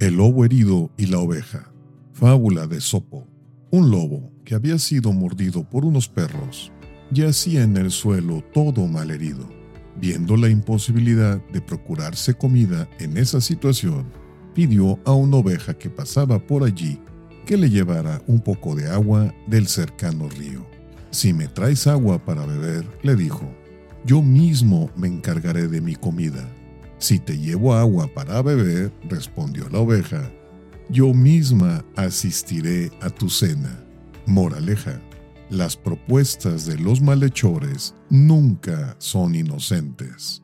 El lobo herido y la oveja. Fábula de Sopo. Un lobo, que había sido mordido por unos perros, yacía en el suelo todo malherido. Viendo la imposibilidad de procurarse comida en esa situación, pidió a una oveja que pasaba por allí que le llevara un poco de agua del cercano río. Si me traes agua para beber, le dijo, yo mismo me encargaré de mi comida. Si te llevo agua para beber, respondió la oveja, yo misma asistiré a tu cena. Moraleja, las propuestas de los malhechores nunca son inocentes.